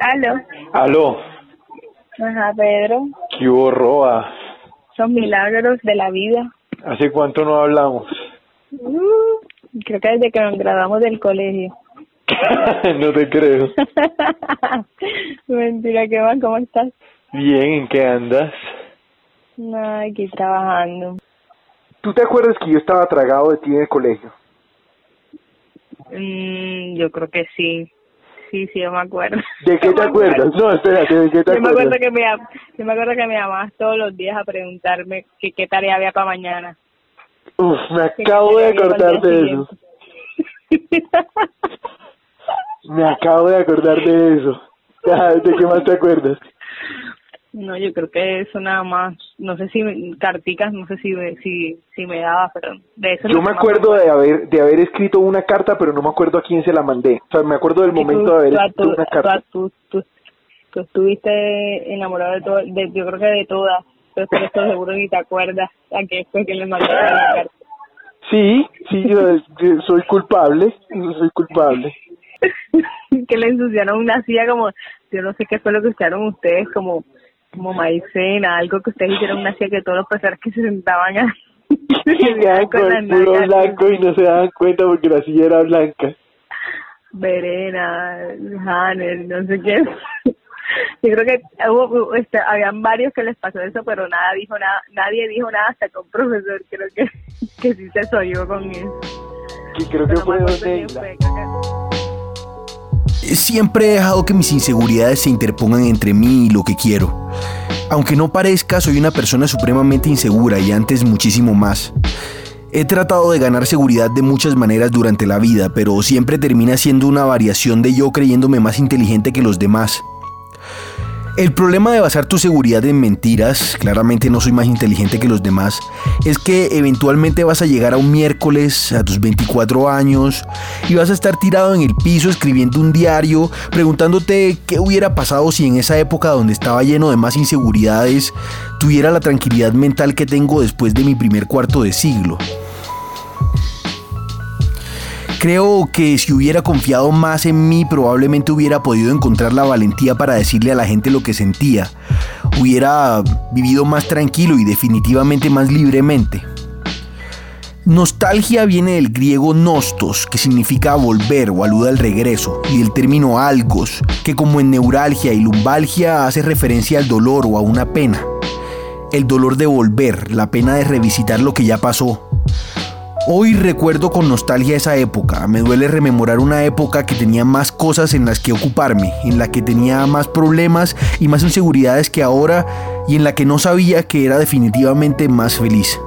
Aló. Aló, Ajá, Pedro. ¿qué Roa? Son milagros de la vida. ¿Hace cuánto no hablamos? Uh, creo que desde que nos graduamos del colegio. no te creo. Mentira, ¿qué más? ¿Cómo estás? Bien, ¿en qué andas? No, aquí trabajando. ¿Tú te acuerdas que yo estaba tragado de ti en el colegio? Mm, yo creo que sí. Sí, sí, yo me acuerdo. ¿De qué te me acuerdas? No, espérate, ¿de qué te Yo me acuerdas? acuerdo que me, llam- yo me acuerdo que me llamabas todos los días a preguntarme que qué tarea había para mañana. Uf, me acabo de acordar de eso. Me acabo de acordar de eso. ¿De qué más te acuerdas? No, yo creo que eso nada más, no sé si me- carticas, no sé si me, si, si me daba, pero de eso es Yo me acuerdo de haber de haber escrito una carta, pero no me acuerdo a quién se la mandé. O sea, me acuerdo del tú- momento de haber escrito tú- una carta. tú- tú- tú estuviste enamorado de todo, de, yo creo que de todas, pero por eso seguro ni te acuerdas a qué fue que le mandaste la carta. Sí, sí, yo, yo soy culpable, yo soy culpable. que le ensuciaron una silla como, yo no sé qué fue lo que usaron ustedes, como como maicena, algo que ustedes hicieron una silla que todos los profesores que se sentaban a quedaban con el blanco y no se daban cuenta porque la silla era blanca. Verena, Hanner, no sé qué. Yo creo que hubo, este, habían varios que les pasó eso, pero nada dijo nada, nadie dijo nada hasta un profesor creo que, que sí se soyó con eso. Creo que Pero fue donde Siempre he dejado que mis inseguridades se interpongan entre mí y lo que quiero. Aunque no parezca, soy una persona supremamente insegura y antes muchísimo más. He tratado de ganar seguridad de muchas maneras durante la vida, pero siempre termina siendo una variación de yo creyéndome más inteligente que los demás. El problema de basar tu seguridad en mentiras, claramente no soy más inteligente que los demás, es que eventualmente vas a llegar a un miércoles a tus 24 años y vas a estar tirado en el piso escribiendo un diario, preguntándote qué hubiera pasado si en esa época donde estaba lleno de más inseguridades tuviera la tranquilidad mental que tengo después de mi primer cuarto de siglo. Creo que si hubiera confiado más en mí probablemente hubiera podido encontrar la valentía para decirle a la gente lo que sentía. Hubiera vivido más tranquilo y definitivamente más libremente. Nostalgia viene del griego nostos, que significa volver o aluda al regreso, y del término algos, que como en neuralgia y lumbalgia hace referencia al dolor o a una pena. El dolor de volver, la pena de revisitar lo que ya pasó, Hoy recuerdo con nostalgia esa época. Me duele rememorar una época que tenía más cosas en las que ocuparme, en la que tenía más problemas y más inseguridades que ahora y en la que no sabía que era definitivamente más feliz.